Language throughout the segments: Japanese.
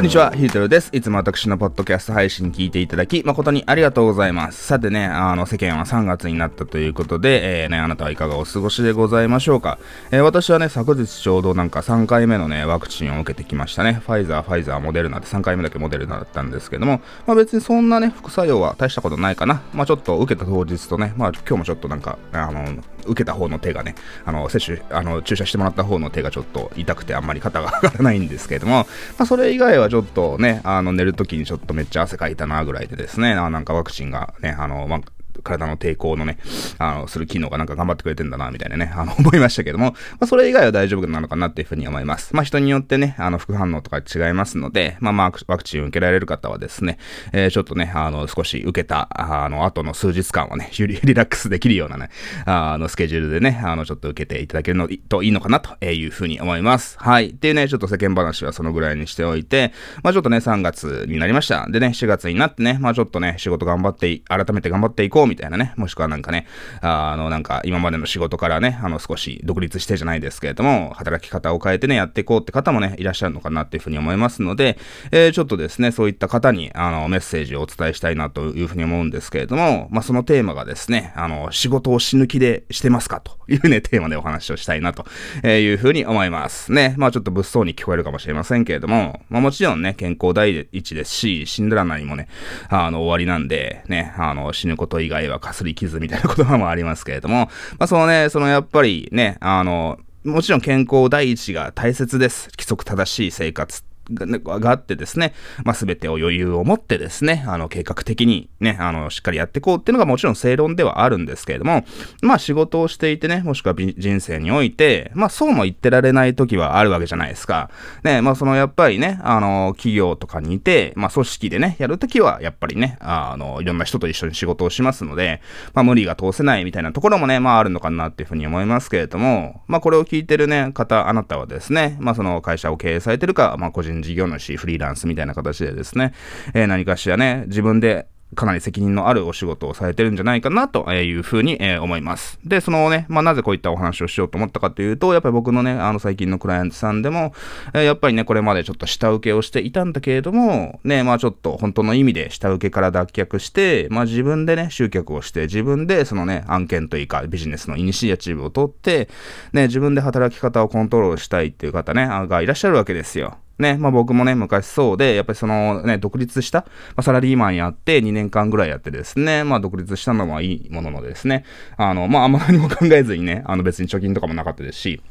こんにちは、ヒートルです。いつも私のポッドキャスト配信聞いていただき、誠にありがとうございます。さてね、あの、世間は3月になったということで、えー、ね、あなたはいかがお過ごしでございましょうか。えー、私はね、昨日ちょうどなんか3回目のね、ワクチンを受けてきましたね。ファイザー、ファイザー、モデルナで3回目だけモデルナだったんですけども、まあ別にそんなね、副作用は大したことないかな。まあちょっと受けた当日とね、まあ今日もちょっとなんか、あの、受けた方の手がね、あの、接種、あの、注射してもらった方の手がちょっと痛くてあんまり肩が上がらないんですけれども、まあそれ以外はちょっとね、あの、寝るときにちょっとめっちゃ汗かいたなぐらいでですね、あなんかワクチンがね、あの、ま、体の抵抗のね、あの、する機能がなんか頑張ってくれてんだな、みたいなね、あの、思いましたけども、まあ、それ以外は大丈夫なのかなっていうふうに思います。まあ、人によってね、あの、副反応とか違いますので、まあ、まあ、ワクチン受けられる方はですね、えー、ちょっとね、あの、少し受けた、あの、後の数日間はね、リラックスできるようなね、あの、スケジュールでね、あの、ちょっと受けていただけるのといいのかなというふうに思います。はい。っていうね、ちょっと世間話はそのぐらいにしておいて、まあ、ちょっとね、3月になりました。でね、4月になってね、まあ、ちょっとね、仕事頑張って、改めて頑張っていこうみたいなね、もしくはなんかね、あの、なんか今までの仕事からね、あの少し独立してじゃないですけれども、働き方を変えてね、やっていこうって方もね、いらっしゃるのかなっていうふうに思いますので、えー、ちょっとですね、そういった方に、あの、メッセージをお伝えしたいなというふうに思うんですけれども、まあ、そのテーマがですね、あの、仕事を死ぬ気でしてますかというね、テーマでお話をしたいなというふうに思いますね。まあ、ちょっと物騒に聞こえるかもしれませんけれども、まあ、もちろんね、健康第一ですし、死んだら何もね、あの、終わりなんで、ね、あの、死ぬこと以外はかすり傷みたいな言葉もありますけれども、まあ、そのね、そのやっぱりね、あの、もちろん健康第一が大切です。規則正しい生活っがあってですね、まあ、全てを余裕を持ってですね、あの、計画的にね、あの、しっかりやっていこうっていうのがもちろん正論ではあるんですけれども、まあ、仕事をしていてね、もしくは人生において、まあ、そうも言ってられない時はあるわけじゃないですか。ね、まあ、その、やっぱりね、あの、企業とかにいて、まあ、組織でね、やるときは、やっぱりね、あの、いろんな人と一緒に仕事をしますので、まあ、無理が通せないみたいなところもね、まあ、あるのかなっていうふうに思いますけれども、まあ、これを聞いてるね、方、あなたはですね、まあ、その会社を経営されてるか、まあ、個人事業主、フリーランスみたいな形でですね、えー、何かしらね、自分でかなり責任のあるお仕事をされてるんじゃないかなというふうに、え思います。で、そのね、まあ、なぜこういったお話をしようと思ったかというと、やっぱり僕のね、あの最近のクライアントさんでも、えやっぱりね、これまでちょっと下請けをしていたんだけれども、ね、まあちょっと本当の意味で下請けから脱却して、まあ自分でね、集客をして、自分でそのね、案件というかビジネスのイニシアチブを取って、ね、自分で働き方をコントロールしたいっていう方ね、がいらっしゃるわけですよ。ね、まあ僕もね、昔そうで、やっぱりそのね、独立した、まあ、サラリーマンやって2年間ぐらいやってですね、まあ独立したのはいいもののですね、あの、まああんま何も考えずにね、あの別に貯金とかもなかったですし、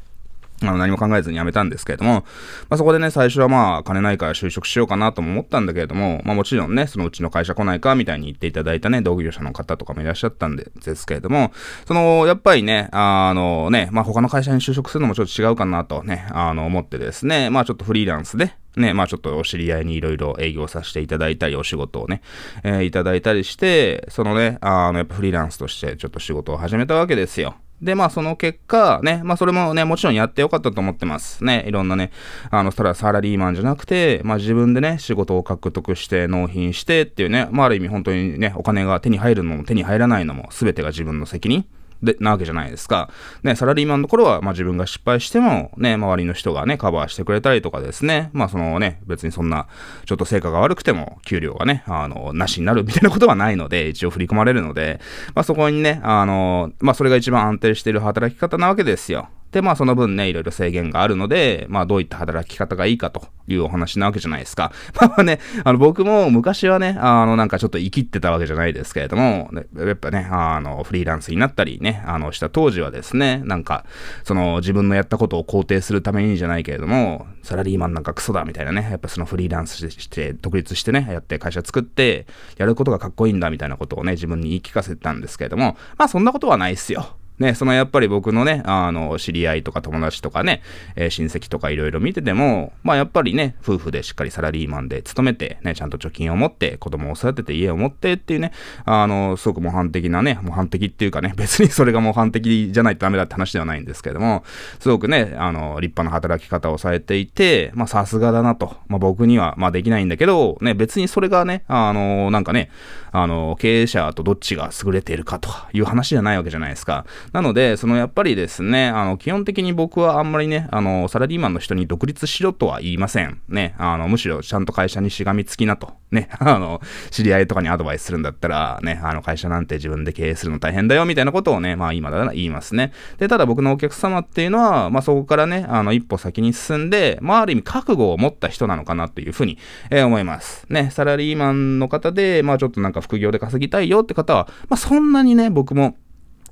あの何も考えずに辞めたんですけれども、まあ、そこでね、最初はまあ、金ないから就職しようかなとも思ったんだけれども、まあもちろんね、そのうちの会社来ないかみたいに言っていただいたね、同業者の方とかもいらっしゃったんでですけれども、その、やっぱりね、あのね、まあ他の会社に就職するのもちょっと違うかなとね、あの思ってですね、まあちょっとフリーランスで、ね、まあちょっとお知り合いにいろいろ営業させていただいたり、お仕事をね、えー、いただいたりして、そのね、あの、やっぱフリーランスとしてちょっと仕事を始めたわけですよ。で、まあその結果、ね、まあそれもね、もちろんやってよかったと思ってます。ね、いろんなね、あの、ただサラリーマンじゃなくて、まあ自分でね、仕事を獲得して納品してっていうね、まあある意味本当にね、お金が手に入るのも手に入らないのも全てが自分の責任。で、なわけじゃないですか。ね、サラリーマンの頃は、まあ自分が失敗しても、ね、周りの人がね、カバーしてくれたりとかですね、まあそのね、別にそんな、ちょっと成果が悪くても、給料がね、あの、なしになるみたいなことはないので、一応振り込まれるので、まあそこにね、あの、まあそれが一番安定している働き方なわけですよ。で、まあその分ね、いろいろ制限があるので、まあどういった働き方がいいかというお話なわけじゃないですか。まあね、あの僕も昔はね、あのなんかちょっと生きってたわけじゃないですけれども、やっぱね、あのフリーランスになったりね、あのした当時はですね、なんか、その自分のやったことを肯定するためにじゃないけれども、サラリーマンなんかクソだみたいなね、やっぱそのフリーランスして、独立してね、やって会社作って、やることがかっこいいんだみたいなことをね、自分に言い聞かせてたんですけれども、まあそんなことはないっすよ。ね、そのやっぱり僕のね、あの、知り合いとか友達とかね、えー、親戚とかいろいろ見てても、まあやっぱりね、夫婦でしっかりサラリーマンで勤めて、ね、ちゃんと貯金を持って、子供を育てて家を持ってっていうね、あの、すごく模範的なね、模範的っていうかね、別にそれが模範的じゃないとダメだって話ではないんですけども、すごくね、あの、立派な働き方をされていて、まあさすがだなと。まあ僕には、まあできないんだけど、ね、別にそれがね、あの、なんかね、あの、経営者とどっちが優れているかという話じゃないわけじゃないですか。なので、そのやっぱりですね、あの、基本的に僕はあんまりね、あの、サラリーマンの人に独立しろとは言いません。ね、あの、むしろちゃんと会社にしがみつきなと。ね、あの、知り合いとかにアドバイスするんだったら、ね、あの、会社なんて自分で経営するの大変だよ、みたいなことをね、まあ今だら言いますね。で、ただ僕のお客様っていうのは、まあそこからね、あの、一歩先に進んで、まあある意味覚悟を持った人なのかなというふうに、えー、思います。ね、サラリーマンの方で、まあちょっとなんか副業で稼ぎたいよって方は、まあそんなにね、僕も、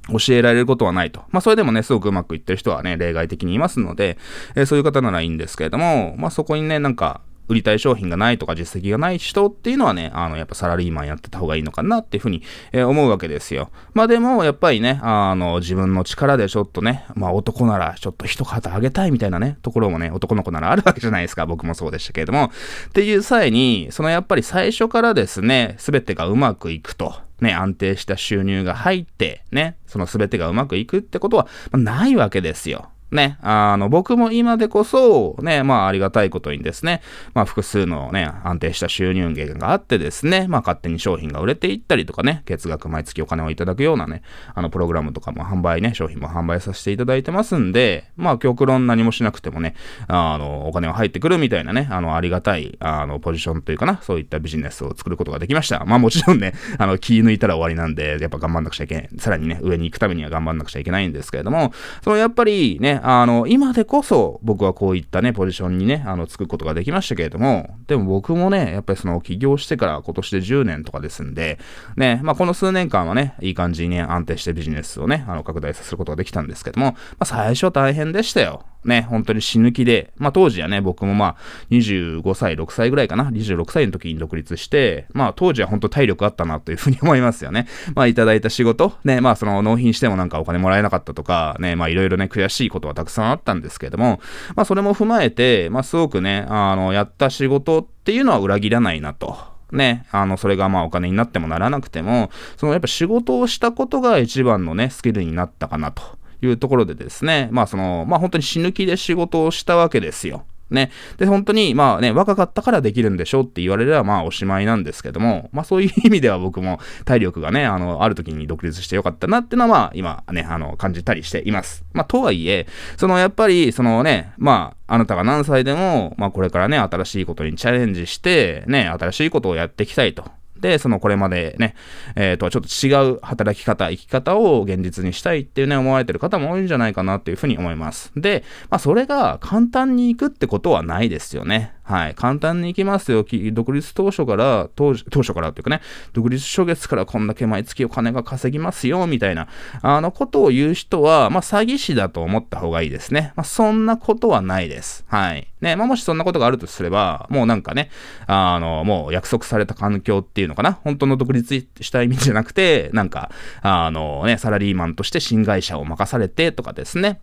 教えられることはないと。まあ、それでもね、すごくうまくいってる人はね、例外的にいますので、えー、そういう方ならいいんですけれども、まあ、そこにね、なんか、売りたい商品がないとか実績がない人っていうのはね、あの、やっぱサラリーマンやってた方がいいのかなっていうふうに、えー、思うわけですよ。まあでも、やっぱりね、あの、自分の力でちょっとね、まあ男ならちょっと一肩あげたいみたいなね、ところもね、男の子ならあるわけじゃないですか。僕もそうでしたけれども。っていう際に、そのやっぱり最初からですね、すべてがうまくいくと。ね、安定した収入が入って、ね、その全てがうまくいくってことは、まあ、ないわけですよ。ね、あの、僕も今でこそ、ね、まあありがたいことにですね、まあ複数のね、安定した収入源があってですね、まあ勝手に商品が売れていったりとかね、月額毎月お金をいただくようなね、あのプログラムとかも販売ね、商品も販売させていただいてますんで、まあ極論何もしなくてもね、あの、お金が入ってくるみたいなね、あの、ありがたい、あの、ポジションというかな、そういったビジネスを作ることができました。まあもちろんね、あの、気抜いたら終わりなんで、やっぱ頑張んなくちゃいけない。さらにね、上に行くためには頑張んなくちゃいけないんですけれども、そのやっぱりね、あの、今でこそ僕はこういったね、ポジションにね、あの、つくことができましたけれども、でも僕もね、やっぱりその起業してから今年で10年とかですんで、ね、まあこの数年間はね、いい感じにね、安定してビジネスをね、あの、拡大させることができたんですけども、まあ最初は大変でしたよ。ね、本当に死ぬ気で、まあ当時はね、僕もまあ25歳、6歳ぐらいかな、26歳の時に独立して、まあ当時は本当体力あったなというふうに思いますよね。まあいただいた仕事、ね、まあその納品してもなんかお金もらえなかったとか、ね、まあいろいろね、悔しいことはたくさんあったんですけども、まあそれも踏まえて、まあすごくね、あの、やった仕事っていうのは裏切らないなと。ね、あの、それがまあお金になってもならなくても、そのやっぱ仕事をしたことが一番のね、スキルになったかなと。いうところでですね、まあその、まあ本当に死ぬ気で仕事をしたわけですよ。ね。で、本当に、まあね、若かったからできるんでしょうって言われれば、まあおしまいなんですけども、まあそういう意味では僕も体力がね、あの、ある時に独立してよかったなっていうのは、まあ今ね、あの、感じたりしています。まあとはいえ、そのやっぱり、そのね、まあ、あなたが何歳でも、まあこれからね、新しいことにチャレンジして、ね、新しいことをやっていきたいと。で、そのこれまでね、えっ、ー、と、ちょっと違う働き方、生き方を現実にしたいっていうね、思われてる方も多いんじゃないかなっていうふうに思います。で、まあ、それが簡単に行くってことはないですよね。はい。簡単に行きますよ。独立当初から、当当初からっていうかね、独立初月からこんだけ毎月お金が稼ぎますよ、みたいな、あのことを言う人は、まあ、詐欺師だと思った方がいいですね。まあ、そんなことはないです。はい。ね、まあ、もしそんなことがあるとすれば、もうなんかね、あの、もう約束された環境っていうのかな。本当の独立した意味じゃなくて、なんか、あのね、サラリーマンとして新会社を任されてとかですね。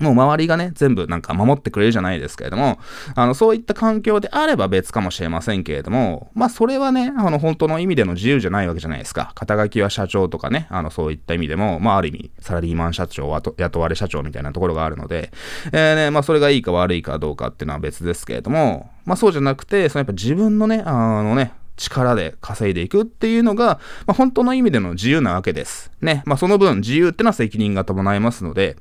もう周りがね、全部なんか守ってくれるじゃないですけれども、あの、そういった環境であれば別かもしれませんけれども、まあそれはね、あの、本当の意味での自由じゃないわけじゃないですか。肩書きは社長とかね、あの、そういった意味でも、まあある意味、サラリーマン社長は、雇われ社長みたいなところがあるので、えー、ね、まあそれがいいか悪いかどうかっていうのは別ですけれども、まあそうじゃなくて、そのやっぱ自分のね、あのね、力で稼いでいくっていうのが、まあ、本当の意味での自由なわけです。ね。まあ、その分自由ってのは責任が伴いますので、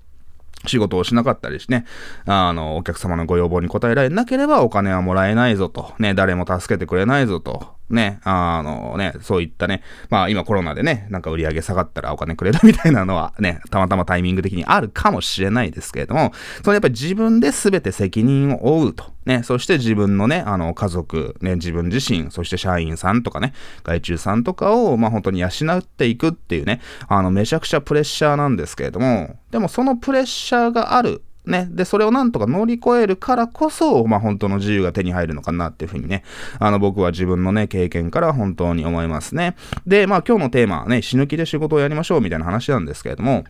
仕事をしなかったりしね、あの、お客様のご要望に応えられなければお金はもらえないぞと、ね、誰も助けてくれないぞと、ね、あのね、そういったね、まあ今コロナでね、なんか売り上げ下がったらお金くれるみたいなのはね、たまたまタイミング的にあるかもしれないですけれども、そのやっぱり自分で全て責任を負うと。ね、そして自分のね、あの、家族、ね、自分自身、そして社員さんとかね、外注さんとかを、まあ本当に養っていくっていうね、あの、めちゃくちゃプレッシャーなんですけれども、でもそのプレッシャーがあるね。で、それをなんとか乗り越えるからこそ、まあ本当の自由が手に入るのかなっていうふうにね、あの僕は自分のね、経験から本当に思いますね。で、まあ今日のテーマはね、死ぬ気で仕事をやりましょうみたいな話なんですけれども、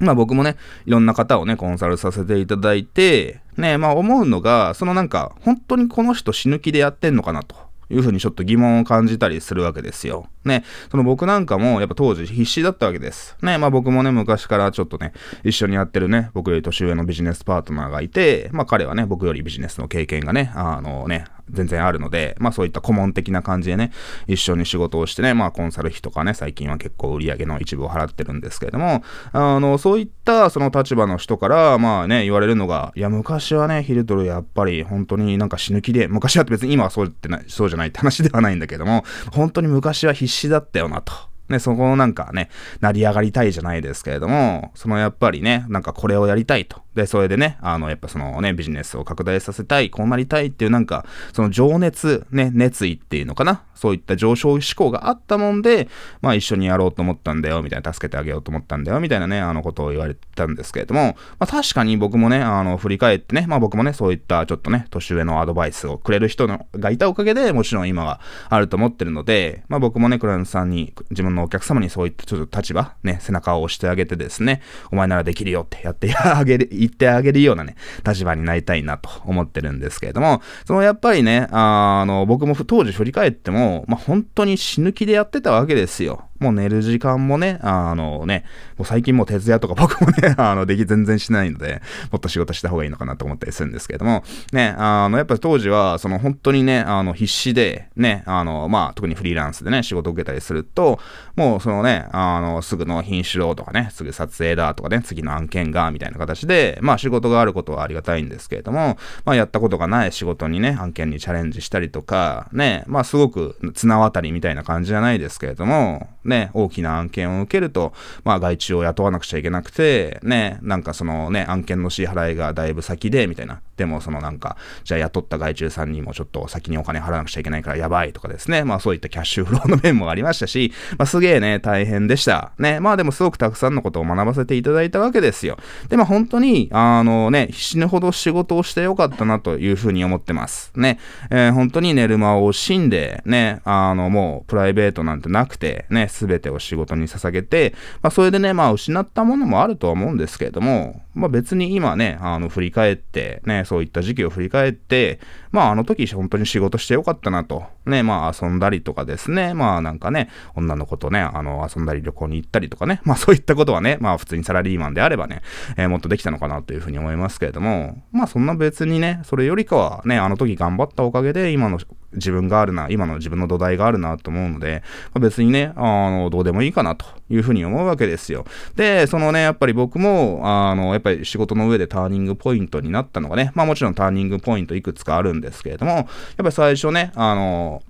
まあ僕もね、いろんな方をね、コンサルさせていただいて、ね、まあ思うのが、そのなんか、本当にこの人死ぬ気でやってんのかなというふうにちょっと疑問を感じたりするわけですよ。ね、その僕なんかもやっぱ当時必死だったわけです。ね、まあ僕もね、昔からちょっとね、一緒にやってるね、僕より年上のビジネスパートナーがいて、まあ彼はね、僕よりビジネスの経験がね、あのね、全然あるので、まあそういった顧問的な感じでね、一緒に仕事をしてね、まあコンサル費とかね、最近は結構売り上げの一部を払ってるんですけれども、あの、そういったその立場の人から、まあね、言われるのが、いや、昔はね、ヒルトルやっぱり本当になんか死ぬ気で、昔はって別に今はそうってない、そうじゃないって話ではないんだけども、本当に昔は必死だったよなと。ね、そこのなんかね、成り上がりたいじゃないですけれども、そのやっぱりね、なんかこれをやりたいと。で、それでね、あの、やっぱそのね、ビジネスを拡大させたい、こうなりたいっていうなんか、その情熱、ね、熱意っていうのかな？そういった上昇志向があったもんで、まあ一緒にやろうと思ったんだよ、みたいな、助けてあげようと思ったんだよ、みたいなね、あのことを言われたんですけれども、まあ確かに僕もね、あの、振り返ってね、まあ僕もね、そういったちょっとね、年上のアドバイスをくれる人のがいたおかげで、もちろん今があると思ってるので、まあ僕もね、クライアンさんに、自分のお客様にそういったちょっと立場、ね、背中を押してあげてですね、お前ならできるよってやってあげる、言ってあげるようなね、立場になりたいなと思ってるんですけれども、そのやっぱりね、あの、僕も当時振り返っても、まあ本当に死ぬ気でやってたわけですよ。もう寝る時間もね、あのね、もう最近もう徹夜とか 僕もね、あの、でき全然しないので、もっと仕事した方がいいのかなと思ったりするんですけれども、ね、あの、やっぱり当時は、その本当にね、あの、必死で、ね、あの、まあ、特にフリーランスでね、仕事を受けたりすると、もうそのね、あの、すぐ納品しろとかね、すぐ撮影だとかね、次の案件が、みたいな形で、まあ、仕事があることはありがたいんですけれども、まあ、やったことがない仕事にね、案件にチャレンジしたりとか、ね、まあ、すごく綱渡りみたいな感じじゃないですけれども、ね、大きな案件を受けると、まあ外注を雇わなくちゃいけなくて、ね、なんかそのね、案件の支払いがだいぶ先で、みたいな。でもそのなんか、じゃあ雇った外注さんにもちょっと先にお金払わなくちゃいけないからやばいとかですね。まあそういったキャッシュフローの面もありましたし、まあすげえね、大変でした。ね、まあでもすごくたくさんのことを学ばせていただいたわけですよ。で、まあ本当に、あのね、死ぬほど仕事をしてよかったなというふうに思ってます。ね、えー、本当に寝る間を惜しんで、ね、あのもうプライベートなんてなくて、ね、全てを仕事に捧げて、まあそれでね、まあ失ったものもあるとは思うんですけれども、まあ別に今ね、あの振り返って、ね、そういった時期を振り返って、まああの時本当に仕事してよかったなと。ね、まあ遊んだりとかですね、まあなんかね、女の子とね、あの遊んだり旅行に行ったりとかね、まあそういったことはね、まあ普通にサラリーマンであればね、えー、もっとできたのかなというふうに思いますけれども、まあそんな別にね、それよりかはね、あの時頑張ったおかげで今の自分があるな、今の自分の土台があるなと思うので、まあ、別にね、あの、どうでもいいかなというふうに思うわけですよ。で、そのね、やっぱり僕も、あの、やっぱり仕事の上でターニングポイントになったのがね、まあもちろんターニングポイントいくつかあるんですけれども、やっぱり最初ね、あの、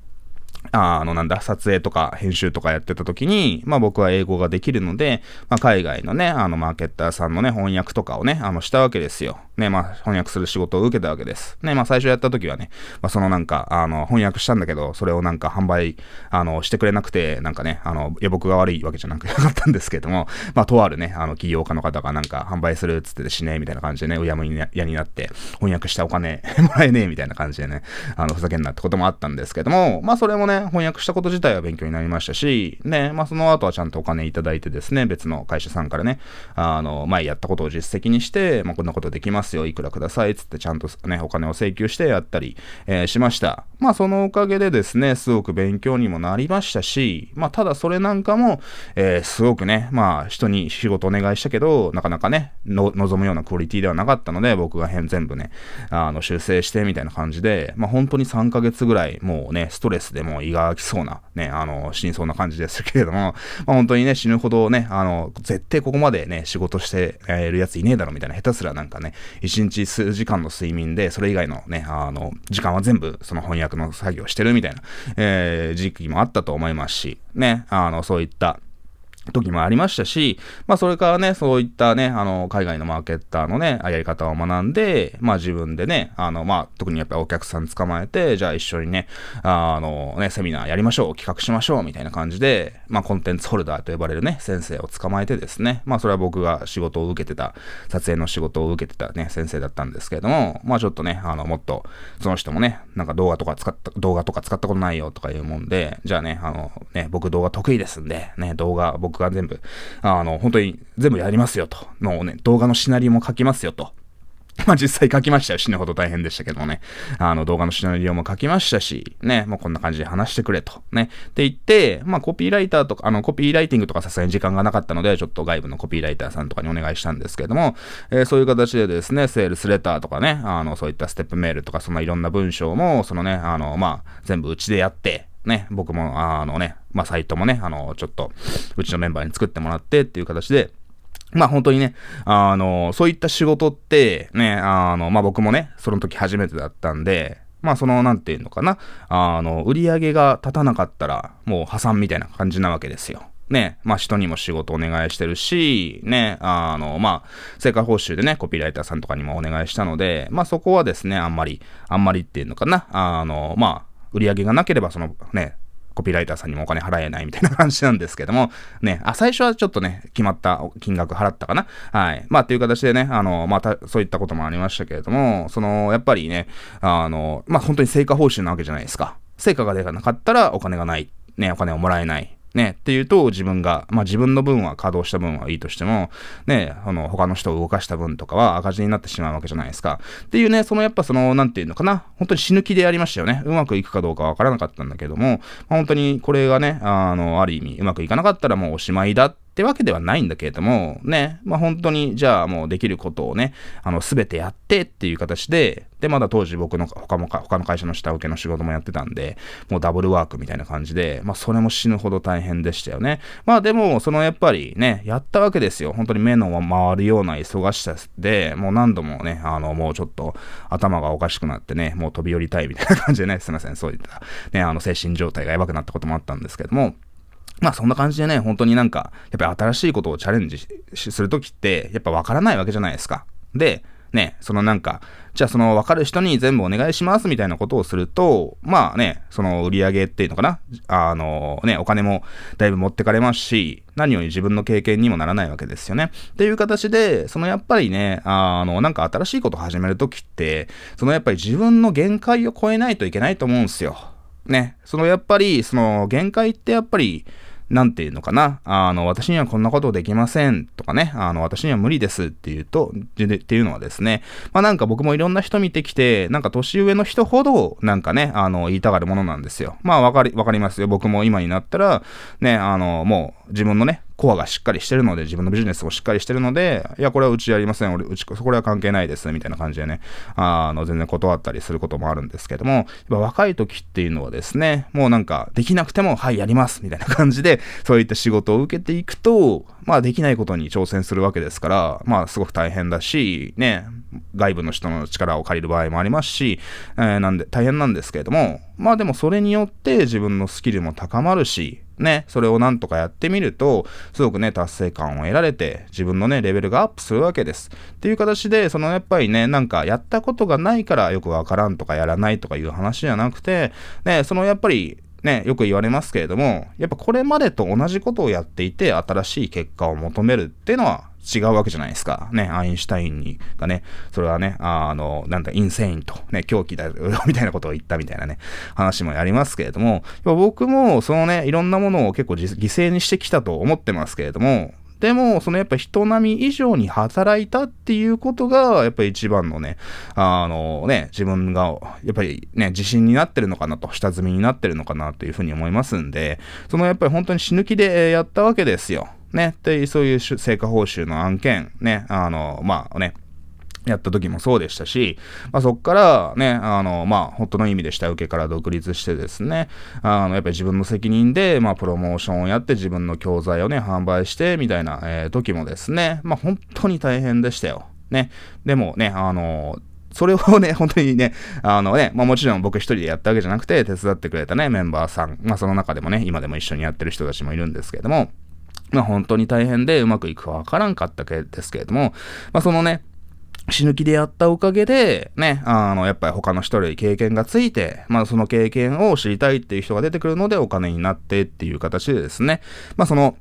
あの、なんだ、撮影とか編集とかやってた時に、まあ僕は英語ができるので、まあ海外のね、あのマーケッターさんのね、翻訳とかをね、あの、したわけですよ。ね、まあ翻訳する仕事を受けたわけです。ね、まあ最初やった時はね、まあそのなんか、あの、翻訳したんだけど、それをなんか販売、あの、してくれなくて、なんかね、あの、いや僕が悪いわけじゃなく なかったんですけども、まあとあるね、あの、起業家の方がなんか販売するっつっててしね、みたいな感じでね、うやむやになって、翻訳したお金 もらえねえ、みたいな感じでね、あの、ふざけんなってこともあったんですけども、まあそれもね、翻訳したこと自体は勉強になりましたし、ね、まあその後はちゃんとお金いただいてですね、別の会社さんからね、あの、前やったことを実績にして、まあこんなことできますよ、いくらください、つってちゃんとね、お金を請求してやったり、えー、しました。まあそのおかげでですね、すごく勉強にもなりましたし、まあただそれなんかも、えー、すごくね、まあ人に仕事お願いしたけど、なかなかね、望むようなクオリティではなかったので、僕が変全部ね、あの、修正してみたいな感じで、まあ本当に3ヶ月ぐらい、もうね、ストレスでもう胃が空きそうな、ね、あの、死にそうな感じですけれども、まあ本当にね、死ぬほどね、あの、絶対ここまでね、仕事してるやついねえだろみたいな、下手すらなんかね、1日数時間の睡眠で、それ以外のね、あの、時間は全部その翻訳の作業してるみたいな、えー、時期もあったと思いますし、ね、あの、そういった、時もありましたし、まあそれからね、そういったね、あの、海外のマーケッターのね、やり方を学んで、まあ自分でね、あの、まあ特にやっぱお客さん捕まえて、じゃあ一緒にね、あのね、セミナーやりましょう、企画しましょう、みたいな感じで、まあコンテンツホルダーと呼ばれるね、先生を捕まえてですね、まあそれは僕が仕事を受けてた、撮影の仕事を受けてたね、先生だったんですけれども、まあちょっとね、あの、もっと、その人もね、なんか動画とか使った、動画とか使ったことないよとかいうもんで、じゃあね、あの、ね、僕動画得意ですんで、ね、動画、僕が全部、あの、本当に全部やりますよと。のね、動画のシナリオも書きますよと。まあ実際書きましたよ。死ぬほど大変でしたけどもね。あの動画のシナリオも書きましたし、ね、もうこんな感じで話してくれと。ね。って言って、まあコピーライターとか、あのコピーライティングとかさすがに時間がなかったので、ちょっと外部のコピーライターさんとかにお願いしたんですけども、えー、そういう形でですね、セールスレターとかね、あの、そういったステップメールとか、そんないろんな文章も、そのね、あの、まあ、全部うちでやって、ね、僕も、あのね、まあ、サイトもね、あの、ちょっと、うちのメンバーに作ってもらってっていう形で、まあ本当にね、あの、そういった仕事ってね、あの、まあ僕もね、その時初めてだったんで、まあその、なんていうのかな、あの、売り上げが立たなかったら、もう破産みたいな感じなわけですよ。ね、まあ人にも仕事お願いしてるし、ね、あの、まあ、成果報酬でね、コピーライターさんとかにもお願いしたので、まあそこはですね、あんまり、あんまりっていうのかな、あの、まあ、売り上げがなければ、そのね、コピーライターさんにもお金払えないみたいな感じなんですけども、ね、あ、最初はちょっとね、決まった金額払ったかな？はい。まあ、っていう形でね、あの、また、そういったこともありましたけれども、その、やっぱりね、あの、まあ、本当に成果報酬なわけじゃないですか。成果が出なかったらお金がない。ね、お金をもらえない。ね、っていうと自分が、まあ自分の分は稼働した分はいいとしても、ね、あの、他の人を動かした分とかは赤字になってしまうわけじゃないですか。っていうね、そのやっぱその、なんていうのかな、本当に死ぬ気でやりましたよね。うまくいくかどうかわからなかったんだけども、まあ、本当にこれがね、あの、ある意味うまくいかなかったらもうおしまいだってわけではないんだけれども、ね、まあ本当に、じゃあもうできることをね、あの、すべてやってっていう形で、で、まだ当時僕の他も他の会社の下請けの仕事もやってたんで、もうダブルワークみたいな感じで、まあそれも死ぬほど大変でしたよね。まあでも、そのやっぱりね、やったわけですよ。本当に目の回るような忙しさで、もう何度もね、あの、もうちょっと頭がおかしくなってね、もう飛び降りたいみたいな感じでね、すいません、そういった、ね、あの、精神状態がやばくなったこともあったんですけども、まあそんな感じでね、本当になんか、やっぱり新しいことをチャレンジするときって、やっぱわからないわけじゃないですか。で、ね、そのなんか、じゃあその分かる人に全部お願いしますみたいなことをすると、まあね、その売り上げっていうのかな、あのね、お金もだいぶ持ってかれますし、何より自分の経験にもならないわけですよね。っていう形で、そのやっぱりね、あの、なんか新しいことを始めるときって、そのやっぱり自分の限界を超えないといけないと思うんですよ。ね、そのやっぱり、その限界ってやっぱり、なんていうのかな、あの、私にはこんなことできませんとかね、あの、私には無理ですっていうと、っていうのはですね、まあなんか僕もいろんな人見てきて、なんか年上の人ほど、なんかね、あの、言いたがるものなんですよ。まあわかり、わかりますよ。僕も今になったら、ね、あの、もう自分のね、コアがしっかりしてるので、自分のビジネスもしっかりしてるので、いや、これはうちやりません。俺、うち、これは関係ないです。みたいな感じでね、あの、全然断ったりすることもあるんですけども、やっぱ若い時っていうのはですね、もうなんか、できなくても、はい、やります。みたいな感じで、そういった仕事を受けていくと、まあ、できないことに挑戦するわけですから、まあ、すごく大変だし、ね、外部の人の力を借りる場合もありますし、えー、なんで、大変なんですけれども、まあでもそれによって自分のスキルも高まるし、ね、それをなんとかやってみると、すごくね、達成感を得られて、自分のね、レベルがアップするわけです。っていう形で、そのやっぱりね、なんかやったことがないからよくわからんとかやらないとかいう話じゃなくて、ね、そのやっぱり、ね、よく言われますけれども、やっぱこれまでと同じことをやっていて、新しい結果を求めるっていうのは違うわけじゃないですか。ね、アインシュタインにがね、それはね、あの、なんだ、インセインと、ね、狂気だよ、みたいなことを言ったみたいなね、話もありますけれども、僕も、そのね、いろんなものを結構犠牲にしてきたと思ってますけれども、でも、そのやっぱ人並み以上に働いたっていうことが、やっぱり一番のね、あのね、自分が、やっぱりね、自信になってるのかなと、下積みになってるのかなというふうに思いますんで、そのやっぱり本当に死ぬ気でやったわけですよ。ね、で、そういう成果報酬の案件、ね、あの、まあね、やった時もそうでしたし、まあ、そっからね、あの、まあ、本当の意味で下請けから独立してですね、あの、やっぱり自分の責任で、まあ、プロモーションをやって自分の教材をね、販売して、みたいな、えー、時もですね、まあ、本当に大変でしたよ。ね。でもね、あの、それをね、本当にね、あのね、まあもちろん僕一人でやったわけじゃなくて、手伝ってくれたね、メンバーさん、まあその中でもね、今でも一緒にやってる人たちもいるんですけれども、まあ本当に大変でうまくいくかわからんかったけですけれども、まあそのね、死ぬ気でやったおかげで、ね、あの、やっぱり他の人より経験がついて、まあその経験を知りたいっていう人が出てくるのでお金になってっていう形でですね、まあその、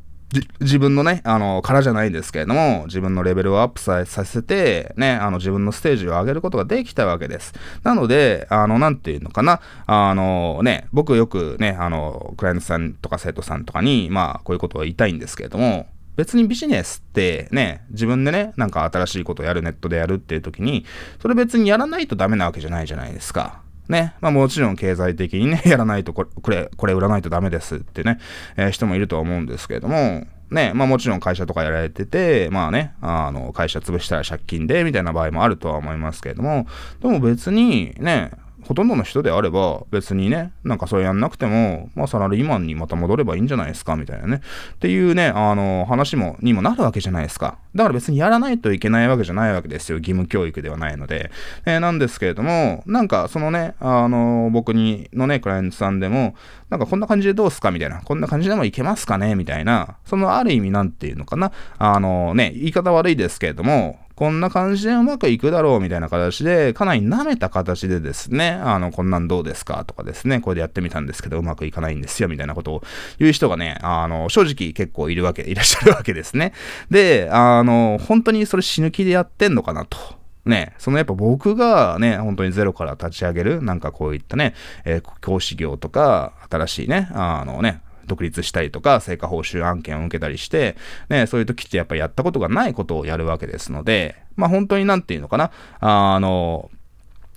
自分のね、あの、からじゃないんですけれども、自分のレベルをアップさせて、ね、あの、自分のステージを上げることができたわけです。なので、あの、なんていうのかな、あの、ね、僕よくね、あの、クライアントさんとか生徒さんとかに、まあ、こういうことを言いたいんですけれども、別にビジネスってね、自分でね、なんか新しいことやる、ネットでやるっていう時に、それ別にやらないとダメなわけじゃないじゃないですか。ね。まあもちろん経済的にね、やらないとこれ、これ、これ売らないとダメですってね、えー、人もいるとは思うんですけれども、ね、まあもちろん会社とかやられてて、まあね、あの、会社潰したら借金で、みたいな場合もあるとは思いますけれども、でも別にね、ほとんどの人であれば別にね、なんかそれやんなくても、まあサラリーマンにまた戻ればいいんじゃないですかみたいなね。っていうね、あの、話も、にもなるわけじゃないですか。だから別にやらないといけないわけじゃないわけですよ。義務教育ではないので。えー、なんですけれども、なんかそのね、あの、僕にのね、クライアントさんでも、なんかこんな感じでどうすかみたいな。こんな感じでもいけますかねみたいな。そのある意味なんていうのかな。あのね、言い方悪いですけれども、こんな感じでうまくいくだろうみたいな形で、かなり舐めた形でですね、あの、こんなんどうですかとかですね、これでやってみたんですけどうまくいかないんですよみたいなことを言う人がね、あの、正直結構いるわけ、いらっしゃるわけですね。で、あの、本当にそれ死ぬ気でやってんのかなと。ね、そのやっぱ僕がね、本当にゼロから立ち上げる、なんかこういったね、えー、教師業とか、新しいね、あのね、独立したりとか、成果報酬案件を受けたりして、ね、そういう時ってやっぱりやったことがないことをやるわけですので、まあ本当になんていうのかな、あの、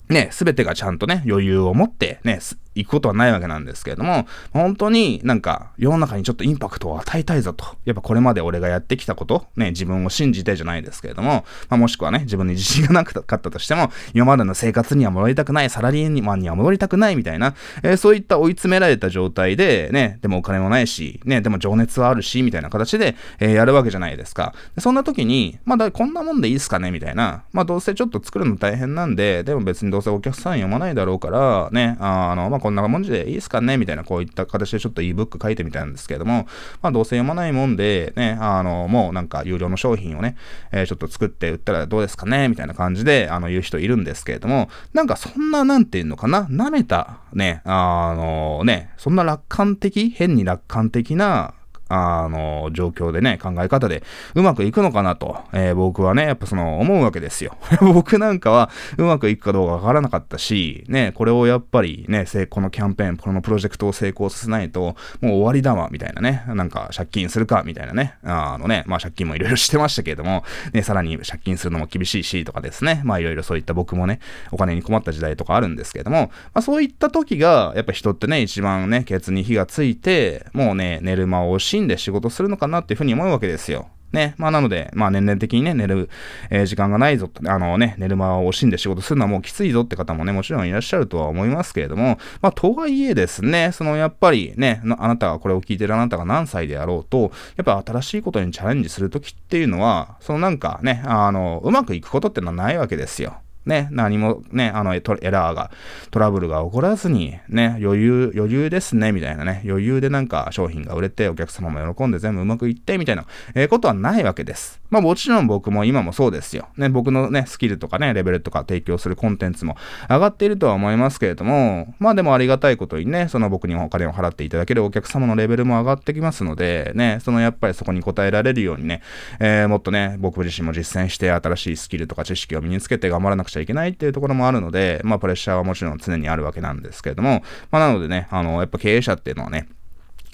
ね、すべてがちゃんとね、余裕を持って、ね、行くことはないわけなんですけれども、本当になんか世の中にちょっとインパクトを与えたいぞと。やっぱこれまで俺がやってきたこと、ね、自分を信じてじゃないですけれども、まあ、もしくはね、自分に自信がなかったとしても、今までの生活には戻りたくない、サラリーマンには戻りたくないみたいな、えー、そういった追い詰められた状態で、ね、でもお金もないし、ね、でも情熱はあるし、みたいな形で、えー、やるわけじゃないですか。そんな時に、まだこんなもんでいいですかね？みたいな。まあどうせちょっと作るの大変なんで、でも別にどうせお客さん読まないだろうから、ね、あの、まあこんなもんでいいですかねみたいな、こういった形でちょっと ebook 書いてみたんですけれども、まあどうせ読まないもんで、ね、あの、もうなんか有料の商品をね、えー、ちょっと作って売ったらどうですかねみたいな感じで、あの、言う人いるんですけれども、なんかそんな、なんていうのかな舐めた、ね、あのね、そんな楽観的変に楽観的なあの、状況でね、考え方でうまくいくのかなと、えー、僕はね、やっぱその思うわけですよ。僕なんかはうまくいくかどうかわからなかったし、ね、これをやっぱりね、このキャンペーン、このプロジェクトを成功させないと、もう終わりだわ、みたいなね、なんか借金するか、みたいなね、あのね、まあ借金もいろいろしてましたけれども、ね、さらに借金するのも厳しいし、とかですね、まあいろいろそういった僕もね、お金に困った時代とかあるんですけれども、まあそういった時が、やっぱ人ってね、一番ね、ケツに火がついて、もうね、寝る間を惜しんで仕事するのかなっていうふうに思うわけですよ。ね。まあなので、まあ年々的にね、寝る、えー、時間がないぞあのね、寝る間を惜しんで仕事するのはもうきついぞって方もね、もちろんいらっしゃるとは思いますけれども、まあとはいえですね、そのやっぱりね、あなたがこれを聞いてるあなたが何歳であろうと、やっぱ新しいことにチャレンジするときっていうのは、そのなんかね、あの、うまくいくことってのはないわけですよ。ね、何もね、あのエラーが、トラブルが起こらずに、ね、余裕、余裕ですね、みたいなね、余裕でなんか商品が売れて、お客様も喜んで全部うまくいって、みたいな、えー、ことはないわけです。まあもちろん僕も今もそうですよ。ね、僕のね、スキルとかね、レベルとか提供するコンテンツも上がっているとは思いますけれども、まあでもありがたいことにね、その僕にお金を払っていただけるお客様のレベルも上がってきますので、ね、そのやっぱりそこに応えられるようにね、えー、もっとね、僕自身も実践して新しいスキルとか知識を身につけて頑張らなくちゃちゃいけないっていうところもあるので、まあプレッシャーはもちろん常にあるわけなんですけれども、まあなのでね、あの、やっぱ経営者っていうのはね、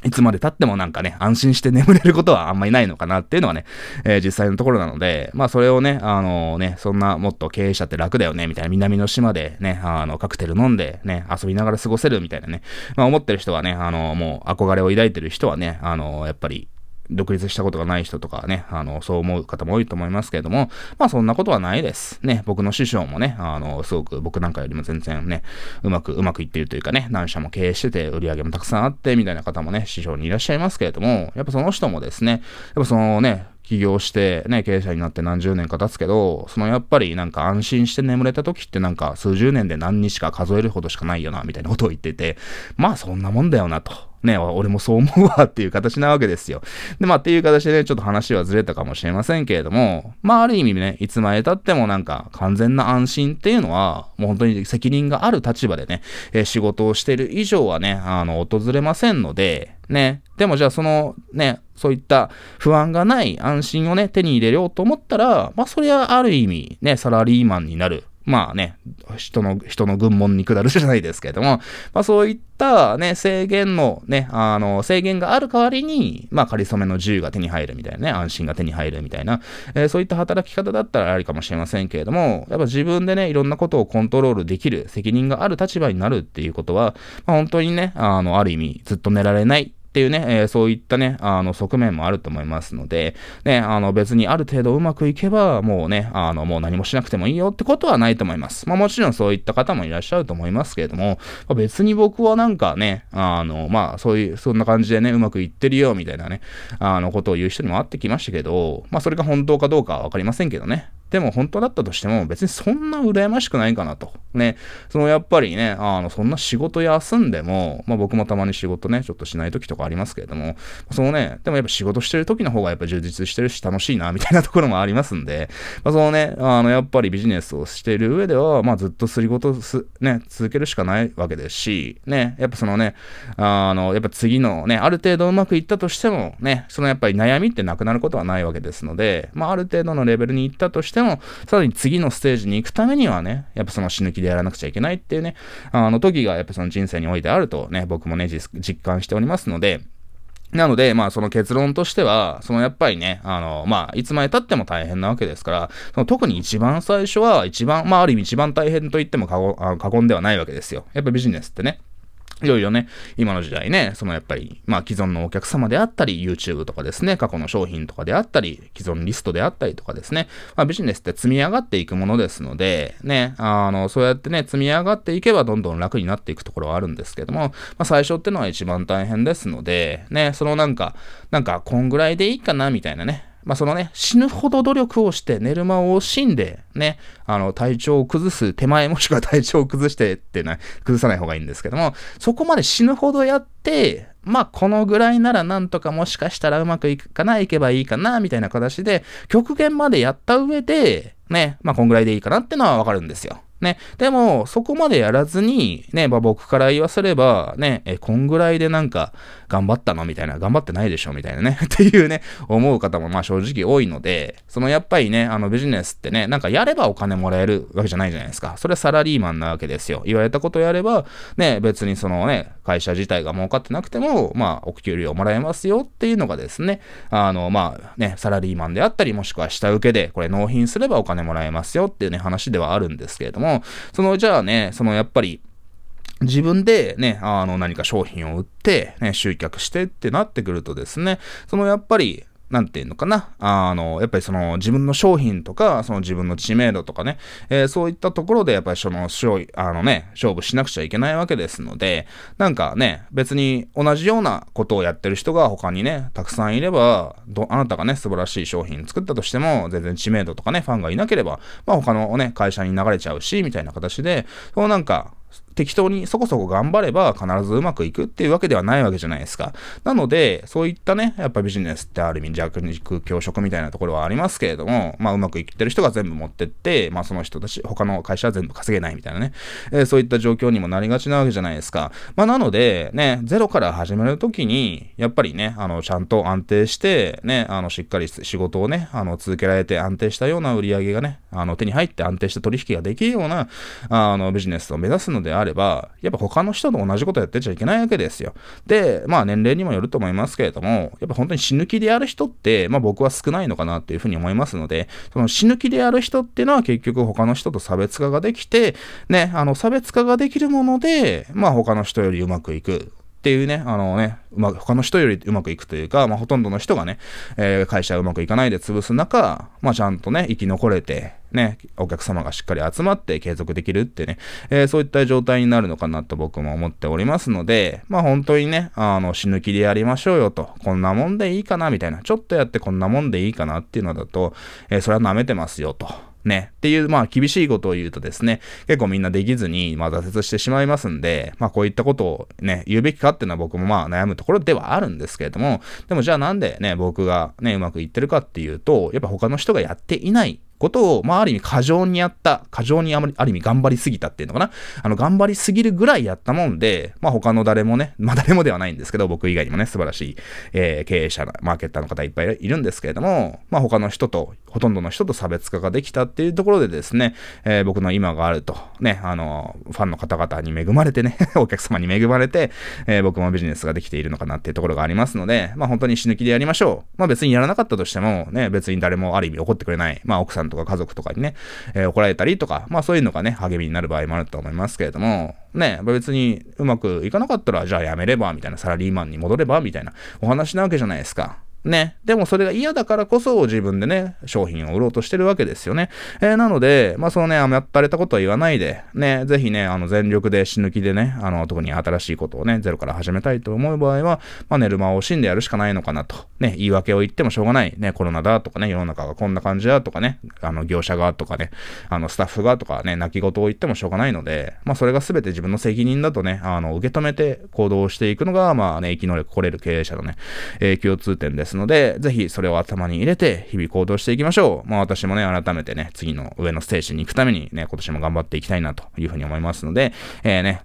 いつまで経ってもなんかね、安心して眠れることはあんまりないのかなっていうのはね、えー、実際のところなので、まあそれをね、あのー、ね、そんなもっと経営者って楽だよね、みたいな南の島でね、あの、カクテル飲んでね、遊びながら過ごせるみたいなね、まあ思ってる人はね、あのー、もう憧れを抱いてる人はね、あのやっぱり、独立したことがない人とかね、あの、そう思う方も多いと思いますけれども、まあそんなことはないです。ね、僕の師匠もね、あの、すごく僕なんかよりも全然ね、うまく、うまくいっているというかね、何社も経営してて、売り上げもたくさんあって、みたいな方もね、師匠にいらっしゃいますけれども、やっぱその人もですね、やっぱそのね、起業してね、経営者になって何十年か経つけど、そのやっぱりなんか安心して眠れた時ってなんか数十年で何日か数えるほどしかないよな、みたいなことを言ってて、まあそんなもんだよなと。ね、俺もそう思うわっていう形なわけですよ。で、まあっていう形でね、ちょっと話はずれたかもしれませんけれども、まあある意味ね、いつまで経ってもなんか完全な安心っていうのは、もう本当に責任がある立場でね、えー、仕事をしてる以上はね、あの、訪れませんので、ね、でもじゃあそのね、そういった不安がない安心をね、手に入れようと思ったら、まあそれはある意味ね、サラリーマンになる。まあね、人の、人の軍門に下るじゃないですけれども、まあそういったね、制限のね、あの、制限がある代わりに、まあ仮初めの自由が手に入るみたいなね、安心が手に入るみたいな、えー、そういった働き方だったらありかもしれませんけれども、やっぱ自分でね、いろんなことをコントロールできる、責任がある立場になるっていうことは、まあ本当にね、あの、ある意味、ずっと寝られないっていうね、えー、そういったね、あの、側面もあると思いますので、ね、あの、別にある程度うまくいけば、もうね、あの、もう何もしなくてもいいよってことはないと思います。まあもちろんそういった方もいらっしゃると思いますけれども、まあ、別に僕はなんかね、あの、まあそういう、そんな感じでね、うまくいってるよ、みたいなね、あの、ことを言う人にも会ってきましたけど、まあそれが本当かどうかはわかりませんけどね。でも本当だったとしても別にそんな羨ましくないかなと。ね。そのやっぱりね、あの、そんな仕事休んでも、まあ僕もたまに仕事ね、ちょっとしない時とかありますけれども、そのね、でもやっぱ仕事してる時の方がやっぱ充実してるし楽しいな、みたいなところもありますんで、まあそのね、あの、やっぱりビジネスをしている上では、まあずっとすり事す、ね、続けるしかないわけですし、ね、やっぱそのね、あの、やっぱ次のね、ある程度うまくいったとしても、ね、そのやっぱり悩みってなくなることはないわけですので、まあある程度のレベルに行ったとしても、さらに次のステージに行くためにはね、やっぱその死ぬ気でやらなくちゃいけないっていうね、あの時がやっぱその人生においてあるとね、僕もね、実感しておりますので、なので、まあその結論としては、そのやっぱりね、あの、まあいつまで経っても大変なわけですから、その特に一番最初は一番、まあある意味一番大変と言っても過言ではないわけですよ。やっぱビジネスってね。いろいろね、今の時代ね、そのやっぱり、まあ既存のお客様であったり、YouTube とかですね、過去の商品とかであったり、既存リストであったりとかですね、まあビジネスって積み上がっていくものですので、ね、あの、そうやってね、積み上がっていけばどんどん楽になっていくところはあるんですけども、まあ最初ってのは一番大変ですので、ね、そのなんか、なんか、こんぐらいでいいかな、みたいなね、まあ、そのね、死ぬほど努力をして寝る間を惜しんで、ね、あの、体調を崩す手前もしくは体調を崩してっていうのは崩さない方がいいんですけども、そこまで死ぬほどやって、まあ、このぐらいならなんとかもしかしたらうまくいくかな、いけばいいかな、みたいな形で、極限までやった上で、ね、まあ、こんぐらいでいいかなってのはわかるんですよ。ね。でも、そこまでやらずに、ね、まあ、僕から言わせれば、ね、え、こんぐらいでなんか、頑張ったのみたいな、頑張ってないでしょみたいなね。っていうね、思う方もまあ正直多いので、そのやっぱりね、あのビジネスってね、なんかやればお金もらえるわけじゃないじゃないですか。それはサラリーマンなわけですよ。言われたことやれば、ね、別にそのね、会社自体が儲かってなくても、まあ、お給料もらえますよっていうのがですね、あの、まあね、サラリーマンであったり、もしくは下請けで、これ納品すればお金もらえますよっていうね、話ではあるんですけれども、その、じゃあね、そのやっぱり、自分でね、あの何か商品を売って、ね、集客してってなってくるとですね、そのやっぱり、なんていうのかな？あの、やっぱりその自分の商品とか、その自分の知名度とかね、えー、そういったところでやっぱりその、あのね、勝負しなくちゃいけないわけですので、なんかね、別に同じようなことをやってる人が他にね、たくさんいれば、あなたがね、素晴らしい商品作ったとしても、全然知名度とかね、ファンがいなければ、まあ他のね、会社に流れちゃうし、みたいな形で、そのなんか、適当にそこそこ頑張れば必ずうまくいくっていうわけではないわけじゃないですか。なので、そういったね、やっぱビジネスってある意味弱肉強食みたいなところはありますけれども、まあうまくいってる人が全部持ってって、まあその人たち、他の会社は全部稼げないみたいなね、えー、そういった状況にもなりがちなわけじゃないですか。まあなので、ね、ゼロから始めるときに、やっぱりね、あの、ちゃんと安定して、ね、あの、しっかり仕事をね、あの、続けられて安定したような売り上げがね、あの、手に入って安定した取引ができるような、あの、ビジネスを目指すのであれば、やっぱ他の人と同じことやってちゃいけないわけですよ。で、まあ年齢にもよると思いますけれども、やっぱ本当に死ぬ気でやる人って、まあ僕は少ないのかなっていうふうに思いますので、その死ぬ気でやる人っていうのは結局他の人と差別化ができて、ね、あの差別化ができるもので、まあ他の人よりうまくいく。っていうね、あのね、うまく、他の人よりうまくいくというか、まあ、ほとんどの人がね、えー、会社うまくいかないで潰す中、まあ、ちゃんとね、生き残れて、ね、お客様がしっかり集まって継続できるってね、えー、そういった状態になるのかなと僕も思っておりますので、まあ、本当にね、あの、死ぬ気でやりましょうよと、こんなもんでいいかな、みたいな、ちょっとやってこんなもんでいいかなっていうのだと、えー、それは舐めてますよと。ね、っていう、まあ、厳しいことを言うとですね、結構みんなできずに、まあ、挫折してしまいますんで、まあ、こういったことをね、言うべきかっていうのは僕もまあ、悩むところではあるんですけれども、でもじゃあなんでね、僕がね、うまくいってるかっていうと、やっぱ他の人がやっていないことを、まあ、ある意味過剰にやった、過剰にあまり、ある意味頑張りすぎたっていうのかな。あの、頑張りすぎるぐらいやったもんで、まあ、他の誰もね、まあ、誰もではないんですけど、僕以外にもね、素晴らしい、えー、経営者、マーケッターの方いっぱいいるんですけれども、まあ、他の人とほとんどの人と差別化ができたっていうところでですね、えー、僕の今があると、ね、あの、ファンの方々に恵まれてね、お客様に恵まれて、えー、僕もビジネスができているのかなっていうところがありますので、まあ本当に死ぬ気でやりましょう。まあ別にやらなかったとしても、ね、別に誰もある意味怒ってくれない、まあ奥さんとか家族とかにね、えー、怒られたりとか、まあそういうのがね、励みになる場合もあると思いますけれども、ね、別にうまくいかなかったら、じゃあやめれば、みたいな、サラリーマンに戻れば、みたいなお話なわけじゃないですか。ね。でもそれが嫌だからこそ自分でね、商品を売ろうとしてるわけですよね。えー、なので、まあそのね、甘ったれたことは言わないで、ね、ぜひね、あの全力で死ぬ気でね、あの特に新しいことをね、ゼロから始めたいと思う場合は、まあ寝る間を惜しんでやるしかないのかなと。ね、言い訳を言ってもしょうがない。ね、コロナだとかね、世の中がこんな感じだとかね、あの業者がとかね、あのスタッフがとかね、泣き言を言ってもしょうがないので、まあそれが全て自分の責任だとね、あの受け止めて行動していくのが、まあね、生き能力来れる経営者のね、えー、共通点ですですので、ぜひそれを頭に入れて日々行動していきましょう。まあ私もね、改めてね、次の上のステージに行くためにね、今年も頑張っていきたいなというふうに思いますので、えー、ね、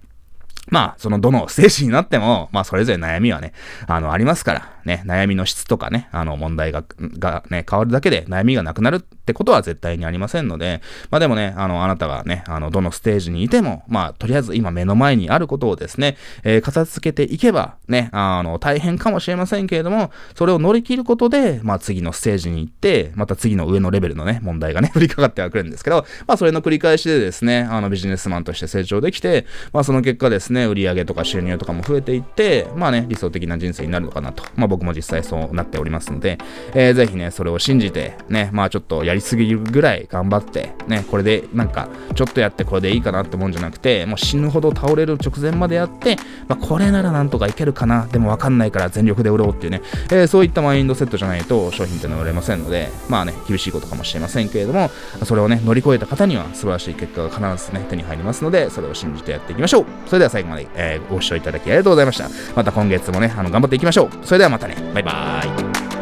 まあ、そのどのステージになっても、まあ、それぞれ悩みはね、あの、ありますから、ね、悩みの質とかね、あの、問題が、がね、変わるだけで悩みがなくなるってことは絶対にありませんので、まあでもね、あの、あなたがね、あの、どのステージにいても、まあ、とりあえず今目の前にあることをですね、えー、片付けていけば、ね、あの、大変かもしれませんけれども、それを乗り切ることで、まあ次のステージに行って、また次の上のレベルのね、問題がね、降りかかってはくるんですけど、まあそれの繰り返しでですね、あの、ビジネスマンとして成長できて、まあその結果ですね、売上とか収入とかも増えていって、まあね、理想的な人生になるのかなと。まあ僕も実際そうなっておりますので、えー、ぜひね、それを信じて、ね、まあちょっとやりりすぎるぐらいい頑張って、ね、これでなんか、ちょっとやってこれでいいかなってもんじゃなくて、もう死ぬほど倒れる直前までやって、まあ、これならなんとかいけるかな、でもわかんないから全力で売ろうっていうね、えー、そういったマインドセットじゃないと商品ってのは売れませんので、まあね、厳しいことかもしれませんけれども、それをね、乗り越えた方には素晴らしい結果が必ずね、手に入りますので、それを信じてやっていきましょう。それでは最後まで、えー、ご視聴いただきありがとうございました。また今月もね、あの、頑張っていきましょう。それではまたね、バイバーイ。